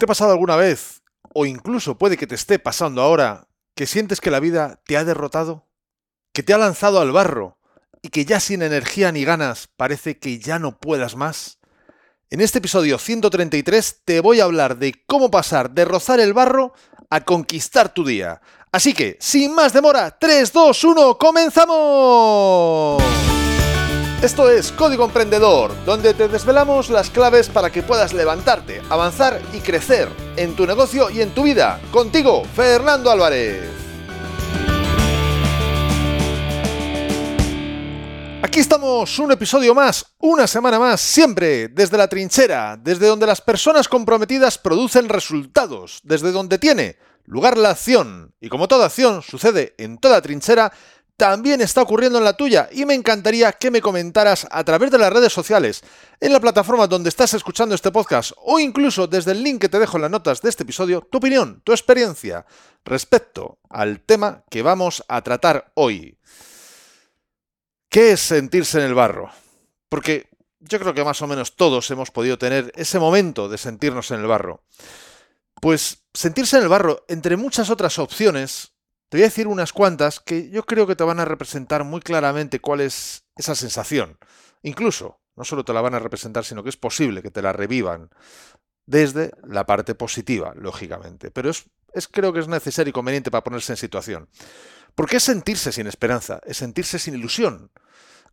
¿Te ha pasado alguna vez, o incluso puede que te esté pasando ahora, que sientes que la vida te ha derrotado? ¿Que te ha lanzado al barro y que ya sin energía ni ganas parece que ya no puedas más? En este episodio 133 te voy a hablar de cómo pasar de rozar el barro a conquistar tu día. Así que, sin más demora, 3, 2, 1, ¡comenzamos! Esto es Código Emprendedor, donde te desvelamos las claves para que puedas levantarte, avanzar y crecer en tu negocio y en tu vida. Contigo, Fernando Álvarez. Aquí estamos, un episodio más, una semana más, siempre desde la trinchera, desde donde las personas comprometidas producen resultados, desde donde tiene lugar la acción. Y como toda acción sucede en toda trinchera, también está ocurriendo en la tuya y me encantaría que me comentaras a través de las redes sociales, en la plataforma donde estás escuchando este podcast o incluso desde el link que te dejo en las notas de este episodio, tu opinión, tu experiencia respecto al tema que vamos a tratar hoy. ¿Qué es sentirse en el barro? Porque yo creo que más o menos todos hemos podido tener ese momento de sentirnos en el barro. Pues sentirse en el barro, entre muchas otras opciones, te voy a decir unas cuantas que yo creo que te van a representar muy claramente cuál es esa sensación. Incluso, no solo te la van a representar, sino que es posible que te la revivan desde la parte positiva, lógicamente. Pero es, es creo que es necesario y conveniente para ponerse en situación. Porque es sentirse sin esperanza, es sentirse sin ilusión,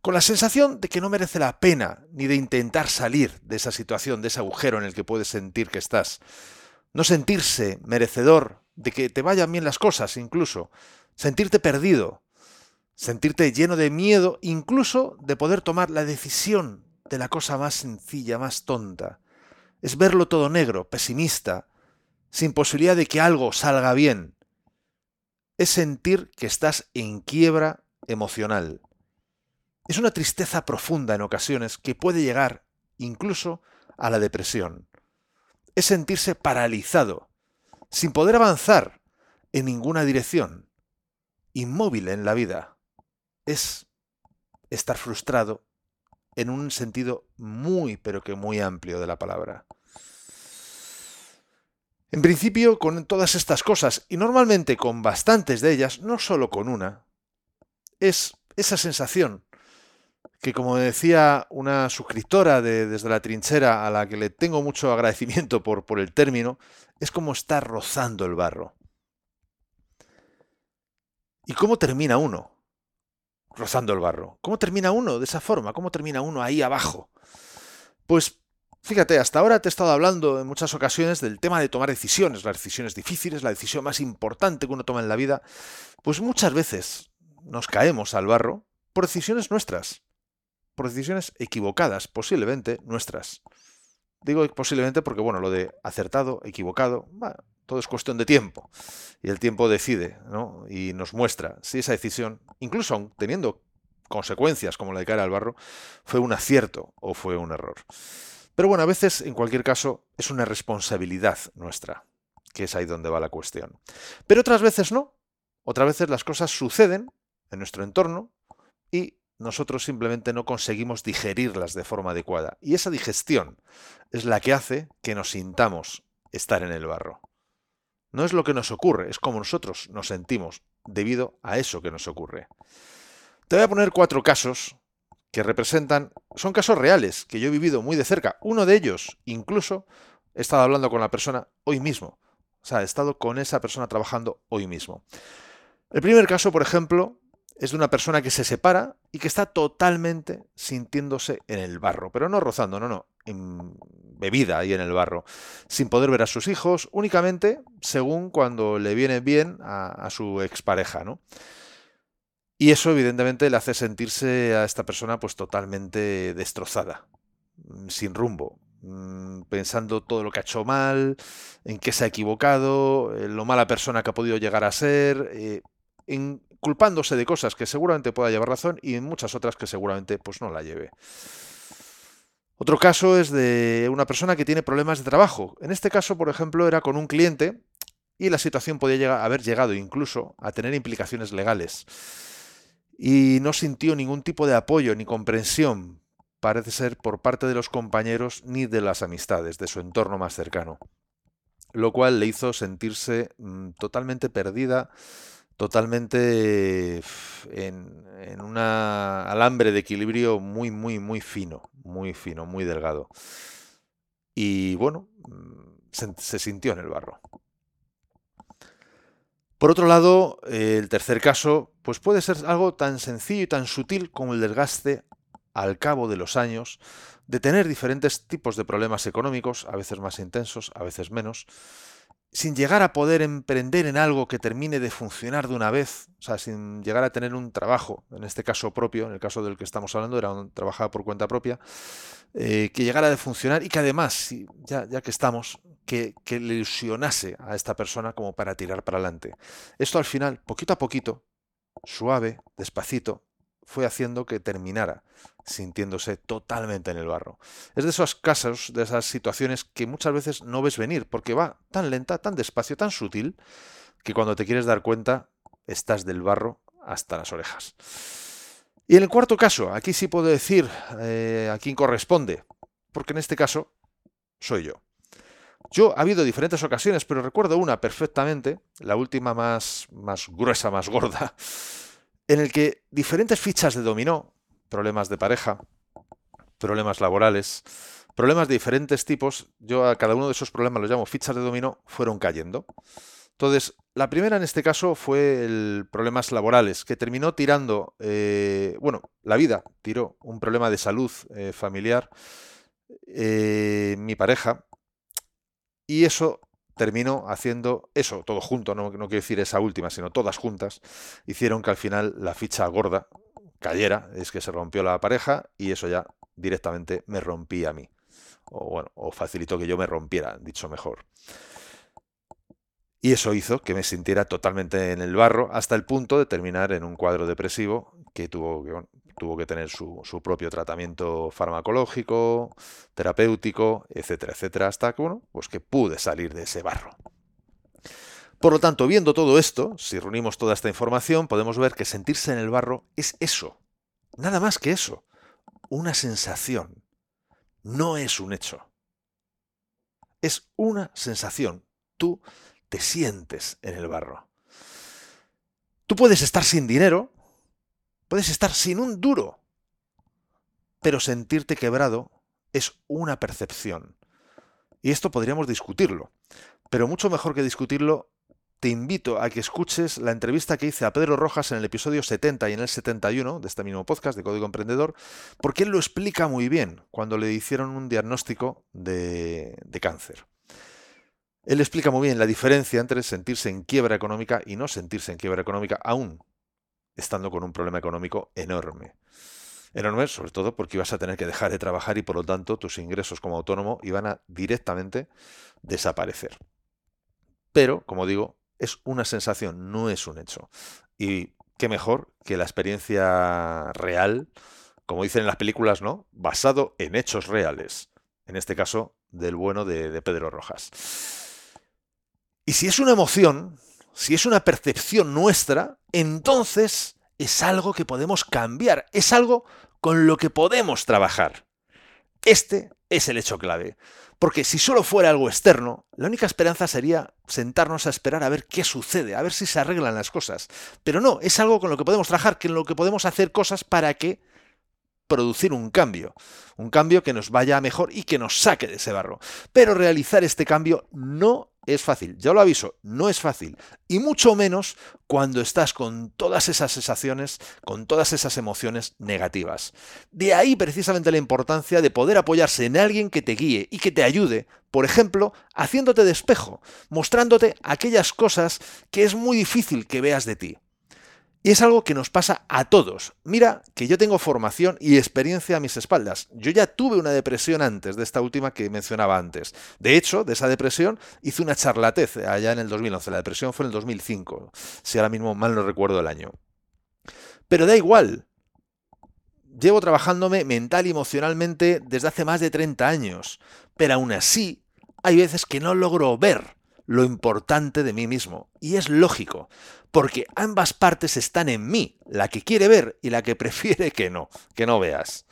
con la sensación de que no merece la pena ni de intentar salir de esa situación, de ese agujero en el que puedes sentir que estás. No sentirse merecedor de que te vayan bien las cosas incluso, sentirte perdido, sentirte lleno de miedo, incluso de poder tomar la decisión de la cosa más sencilla, más tonta. Es verlo todo negro, pesimista, sin posibilidad de que algo salga bien. Es sentir que estás en quiebra emocional. Es una tristeza profunda en ocasiones que puede llegar incluso a la depresión. Es sentirse paralizado, sin poder avanzar en ninguna dirección, inmóvil en la vida. Es estar frustrado en un sentido muy, pero que muy amplio de la palabra. En principio, con todas estas cosas, y normalmente con bastantes de ellas, no solo con una, es esa sensación que, como decía una suscriptora de, desde la trinchera a la que le tengo mucho agradecimiento por, por el término, es como estar rozando el barro. ¿Y cómo termina uno? Rozando el barro. ¿Cómo termina uno de esa forma? ¿Cómo termina uno ahí abajo? Pues fíjate, hasta ahora te he estado hablando en muchas ocasiones del tema de tomar decisiones, las decisiones difíciles, la decisión más importante que uno toma en la vida. Pues muchas veces nos caemos al barro por decisiones nuestras, por decisiones equivocadas, posiblemente nuestras. Digo posiblemente porque, bueno, lo de acertado, equivocado, todo es cuestión de tiempo. Y el tiempo decide, ¿no? Y nos muestra si esa decisión, incluso teniendo consecuencias como la de caer al barro, fue un acierto o fue un error. Pero bueno, a veces, en cualquier caso, es una responsabilidad nuestra, que es ahí donde va la cuestión. Pero otras veces no. Otras veces las cosas suceden en nuestro entorno nosotros simplemente no conseguimos digerirlas de forma adecuada. Y esa digestión es la que hace que nos sintamos estar en el barro. No es lo que nos ocurre, es como nosotros nos sentimos debido a eso que nos ocurre. Te voy a poner cuatro casos que representan, son casos reales que yo he vivido muy de cerca. Uno de ellos, incluso, he estado hablando con la persona hoy mismo. O sea, he estado con esa persona trabajando hoy mismo. El primer caso, por ejemplo, es de una persona que se separa y que está totalmente sintiéndose en el barro, pero no rozando, no, no, en bebida ahí en el barro, sin poder ver a sus hijos, únicamente según cuando le viene bien a, su expareja, ¿no? Y eso evidentemente le hace sentirse a esta persona pues totalmente destrozada, sin rumbo, mm, pensando todo lo que ha hecho mal, en qué se ha equivocado, lo mala persona que ha podido llegar a ser, eh, en culpándose de cosas que seguramente pueda llevar razón y en muchas otras que seguramente pues no la lleve. Otro caso es de una persona que tiene problemas de trabajo. En este caso, por ejemplo, era con un cliente y la situación podía haber llegado incluso a tener implicaciones legales. Y no sintió ningún tipo de apoyo ni comprensión, parece ser, por parte de los compañeros ni de las amistades, de su entorno más cercano. lo cual le hizo sentirse mm, totalmente perdida, totalmente en, un alambre de equilibrio muy, muy, muy fino, muy fino, muy delgado. Y bueno, mm, se, sintió en el barro. Por otro lado, el tercer caso, pues puede ser algo tan sencillo y tan sutil como el desgaste al cabo de los años de tener diferentes tipos de problemas económicos, a veces más intensos, a veces menos, sin llegar a poder emprender en algo que termine de funcionar de una vez, o sea, sin llegar a tener un trabajo, en este caso propio, en el caso del que estamos hablando, era un trabajaba por cuenta propia, eh, que llegara a funcionar y que además, ya, ya que estamos, que, que le ilusionase a esta persona como para tirar para adelante. Esto al final, poquito a poquito, suave, despacito, fue haciendo que terminara sintiéndose totalmente en el barro. Es de esos casos, de esas situaciones que muchas veces no ves venir, porque va tan lenta, tan despacio, tan sutil, que cuando te quieres dar cuenta, estás del barro hasta las orejas. Y en el cuarto caso, aquí sí puedo decir eh, a quién corresponde, porque en este caso soy yo. Yo ha habido diferentes ocasiones, pero recuerdo una perfectamente, la última más, más gruesa, más gorda, en el que diferentes fichas de dominó, problemas de pareja, problemas laborales, problemas de diferentes tipos, yo a cada uno de esos problemas los llamo fichas de dominó, fueron cayendo. Entonces, la primera en este caso fue el problemas laborales, que terminó tirando, eh, bueno, la vida tiró un problema de salud eh, familiar, eh, mi pareja, y eso terminó haciendo eso, todo junto, no, no quiero decir esa última, sino todas juntas, hicieron que al final la ficha gorda cayera, es que se rompió la pareja y eso ya directamente me rompí a mí. O bueno, o facilitó que yo me rompiera, dicho mejor. Y eso hizo que me sintiera totalmente en el barro hasta el punto de terminar en un cuadro depresivo que tuvo que, tuvo que tener su, propio tratamiento farmacológico, terapéutico, etcétera, etcétera, hasta que, bueno, pues que pude salir de ese barro. Por lo tanto, viendo todo esto, si reunimos toda esta información, podemos ver que sentirse en el barro es eso, nada más que eso, una sensación, no es un hecho. Es una sensación. Tú te sientes en el barro. Tú puedes estar sin dinero, Puedes estar sin un duro, pero sentirte quebrado es una percepción. Y esto podríamos discutirlo. Pero mucho mejor que discutirlo, te invito a que escuches la entrevista que hice a Pedro Rojas en el episodio 70 y en el 71 de este mismo podcast de Código Emprendedor, porque él lo explica muy bien cuando le hicieron un diagnóstico de, de cáncer. Él explica muy bien la diferencia entre sentirse en quiebra económica y no sentirse en quiebra económica aún estando con un problema económico enorme. Enorme, sobre todo porque ibas a tener que dejar de trabajar y por lo tanto tus ingresos como autónomo iban a directamente desaparecer. Pero, como digo, es una sensación, no es un hecho. Y qué mejor que la experiencia real, como dicen en las películas, ¿no? Basado en hechos reales. En este caso, del bueno de, de Pedro Rojas. Y si es una emoción, si es una percepción nuestra, entonces es algo que podemos cambiar, es algo con lo que podemos trabajar. Este es el hecho clave. Porque si solo fuera algo externo, la única esperanza sería sentarnos a esperar a ver qué sucede, a ver si se arreglan las cosas. Pero no, es algo con lo que podemos trabajar, con lo que podemos hacer cosas para que producir un cambio, un cambio que nos vaya mejor y que nos saque de ese barro. Pero realizar este cambio no es fácil, ya lo aviso, no es fácil. Y mucho menos cuando estás con todas esas sensaciones, con todas esas emociones negativas. De ahí precisamente la importancia de poder apoyarse en alguien que te guíe y que te ayude, por ejemplo, haciéndote de espejo, mostrándote aquellas cosas que es muy difícil que veas de ti. Y es algo que nos pasa a todos. Mira que yo tengo formación y experiencia a mis espaldas. Yo ya tuve una depresión antes de esta última que mencionaba antes. De hecho, de esa depresión hice una charlatez allá en el 2011. La depresión fue en el 2005, si ahora mismo mal no recuerdo el año. Pero da igual. Llevo trabajándome mental y emocionalmente desde hace más de 30 años. Pero aún así, hay veces que no logro ver lo importante de mí mismo. Y es lógico, porque ambas partes están en mí, la que quiere ver y la que prefiere que no, que no veas.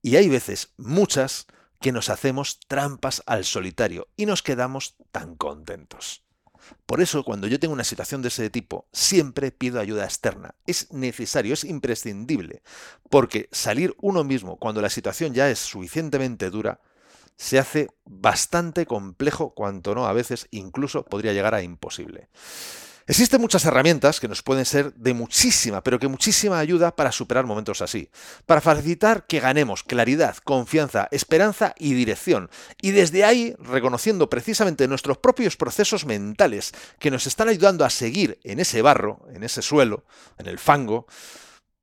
Y hay veces, muchas, que nos hacemos trampas al solitario y nos quedamos tan contentos. Por eso, cuando yo tengo una situación de ese tipo, siempre pido ayuda externa. Es necesario, es imprescindible, porque salir uno mismo cuando la situación ya es suficientemente dura, se hace bastante complejo, cuanto no a veces incluso podría llegar a imposible. Existen muchas herramientas que nos pueden ser de muchísima, pero que muchísima ayuda para superar momentos así, para facilitar que ganemos claridad, confianza, esperanza y dirección, y desde ahí, reconociendo precisamente nuestros propios procesos mentales que nos están ayudando a seguir en ese barro, en ese suelo, en el fango,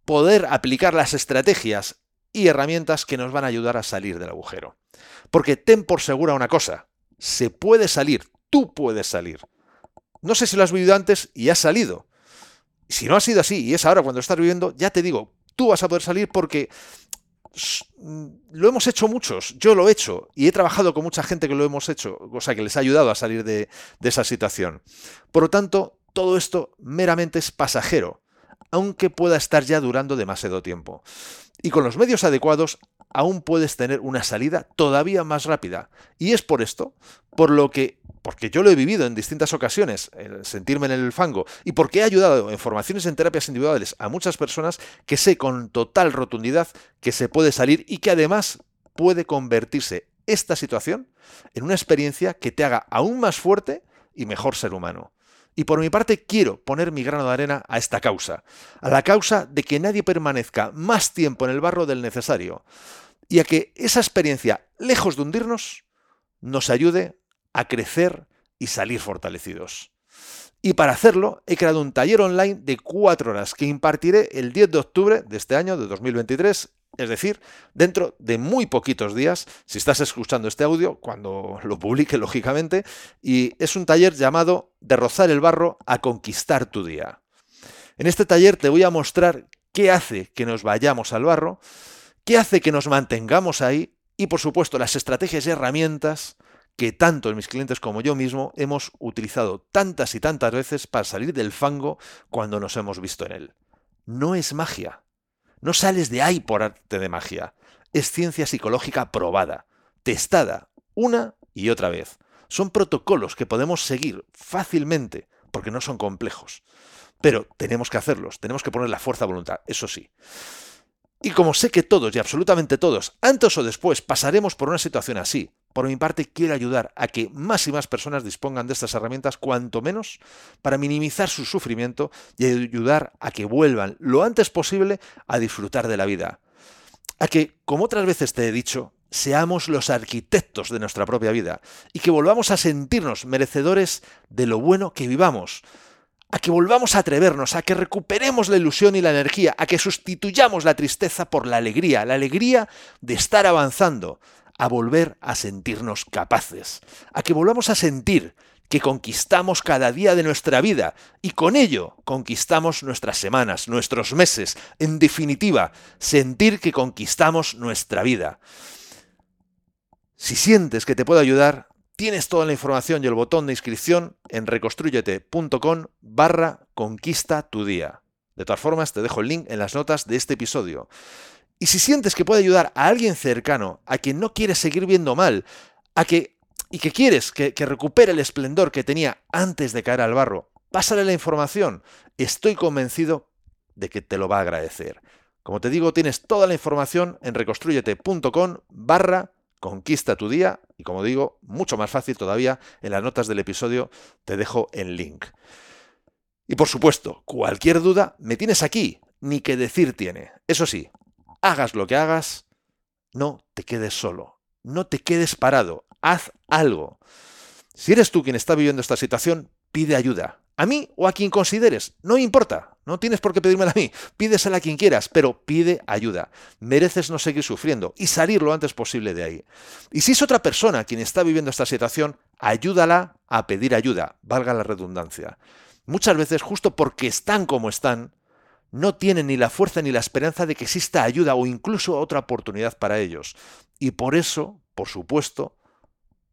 poder aplicar las estrategias y herramientas que nos van a ayudar a salir del agujero. Porque ten por segura una cosa, se puede salir, tú puedes salir. No sé si lo has vivido antes y has salido. Si no ha sido así y es ahora cuando estás viviendo, ya te digo, tú vas a poder salir porque mm, lo hemos hecho muchos, yo lo he hecho y he trabajado con mucha gente que lo hemos hecho, o sea, que les ha ayudado a salir de, de esa situación. Por lo tanto, todo esto meramente es pasajero, aunque pueda estar ya durando demasiado tiempo. Y con los medios adecuados aún puedes tener una salida todavía más rápida. Y es por esto, por lo que porque yo lo he vivido en distintas ocasiones, sentirme en el fango, y porque he ayudado en formaciones en terapias individuales a muchas personas que sé con total rotundidad que se puede salir y que además puede convertirse esta situación en una experiencia que te haga aún más fuerte y mejor ser humano. Y por mi parte quiero poner mi grano de arena a esta causa, a la causa de que nadie permanezca más tiempo en el barro del necesario, y a que esa experiencia, lejos de hundirnos, nos ayude a crecer y salir fortalecidos. Y para hacerlo he creado un taller online de cuatro horas que impartiré el 10 de octubre de este año, de 2023, es decir, dentro de muy poquitos días, si estás escuchando este audio, cuando lo publique, lógicamente, y es un taller llamado De rozar el barro a conquistar tu día. En este taller te voy a mostrar qué hace que nos vayamos al barro, qué hace que nos mantengamos ahí y, por supuesto, las estrategias y herramientas que tanto mis clientes como yo mismo hemos utilizado tantas y tantas veces para salir del fango cuando nos hemos visto en él. No es magia. No sales de ahí por arte de magia. Es ciencia psicológica probada, testada una y otra vez. Son protocolos que podemos seguir fácilmente porque no son complejos. Pero tenemos que hacerlos, tenemos que poner la fuerza voluntad, eso sí. Y como sé que todos y absolutamente todos, antes o después, pasaremos por una situación así, por mi parte quiero ayudar a que más y más personas dispongan de estas herramientas, cuanto menos, para minimizar su sufrimiento y ayudar a que vuelvan lo antes posible a disfrutar de la vida. A que, como otras veces te he dicho, seamos los arquitectos de nuestra propia vida y que volvamos a sentirnos merecedores de lo bueno que vivamos, a que volvamos a atrevernos, a que recuperemos la ilusión y la energía, a que sustituyamos la tristeza por la alegría, la alegría de estar avanzando, a volver a sentirnos capaces, a que volvamos a sentir que conquistamos cada día de nuestra vida y con ello conquistamos nuestras semanas, nuestros meses, en definitiva, sentir que conquistamos nuestra vida. Si sientes que te puedo ayudar, Tienes toda la información y el botón de inscripción en reconstruyete.com barra conquista tu día. De todas formas, te dejo el link en las notas de este episodio. Y si sientes que puede ayudar a alguien cercano, a quien no quieres seguir viendo mal, a que y que quieres que, recupere el esplendor que tenía antes de caer al barro, pásale la información. Estoy convencido de que te lo va a agradecer. Como te digo, tienes toda la información en reconstruyete.com barra conquista tu día y como digo, mucho más fácil todavía, en las notas del episodio te dejo el link. Y por supuesto, cualquier duda, me tienes aquí, ni que decir tiene. Eso sí, hagas lo que hagas, no te quedes solo, no te quedes parado, haz algo. Si eres tú quien está viviendo esta situación, pide ayuda. A mí o a quien consideres, no importa. No tienes por qué pedírmela a mí, pídesela a quien quieras, pero pide ayuda. Mereces no seguir sufriendo y salir lo antes posible de ahí. Y si es otra persona quien está viviendo esta situación, ayúdala a pedir ayuda, valga la redundancia. Muchas veces, justo porque están como están, no tienen ni la fuerza ni la esperanza de que exista ayuda o incluso otra oportunidad para ellos. Y por eso, por supuesto,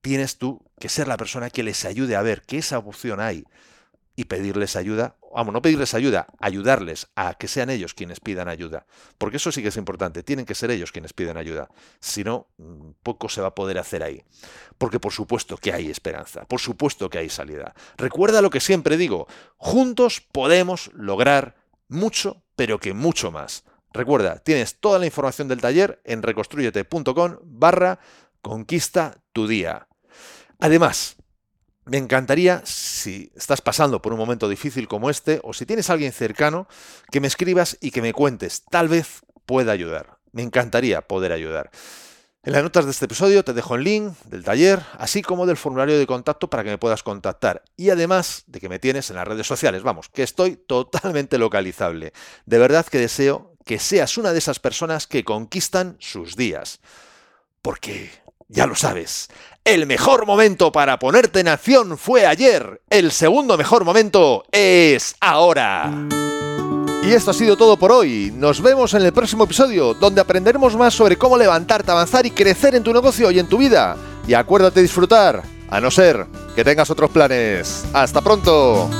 tienes tú que ser la persona que les ayude a ver que esa opción hay y pedirles ayuda vamos, no pedirles ayuda, ayudarles a que sean ellos quienes pidan ayuda. Porque eso sí que es importante, tienen que ser ellos quienes piden ayuda. Si no, mm, poco se va a poder hacer ahí. Porque por supuesto que hay esperanza, por supuesto que hay salida. Recuerda lo que siempre digo, juntos podemos lograr mucho, pero que mucho más. Recuerda, tienes toda la información del taller en reconstruyete.com barra conquista tu día. Además, me encantaría, si estás pasando por un momento difícil como este, o si tienes a alguien cercano, que me escribas y que me cuentes. Tal vez pueda ayudar. Me encantaría poder ayudar. En las notas de este episodio te dejo el link del taller, así como del formulario de contacto para que me puedas contactar. Y además de que me tienes en las redes sociales, vamos, que estoy totalmente localizable. De verdad que deseo que seas una de esas personas que conquistan sus días. Porque, ya lo sabes, el mejor momento para ponerte en acción fue ayer. El segundo mejor momento es ahora. Y esto ha sido todo por hoy. Nos vemos en el próximo episodio, donde aprenderemos más sobre cómo levantarte, avanzar y crecer en tu negocio y en tu vida. Y acuérdate de disfrutar, a no ser que tengas otros planes. ¡Hasta pronto!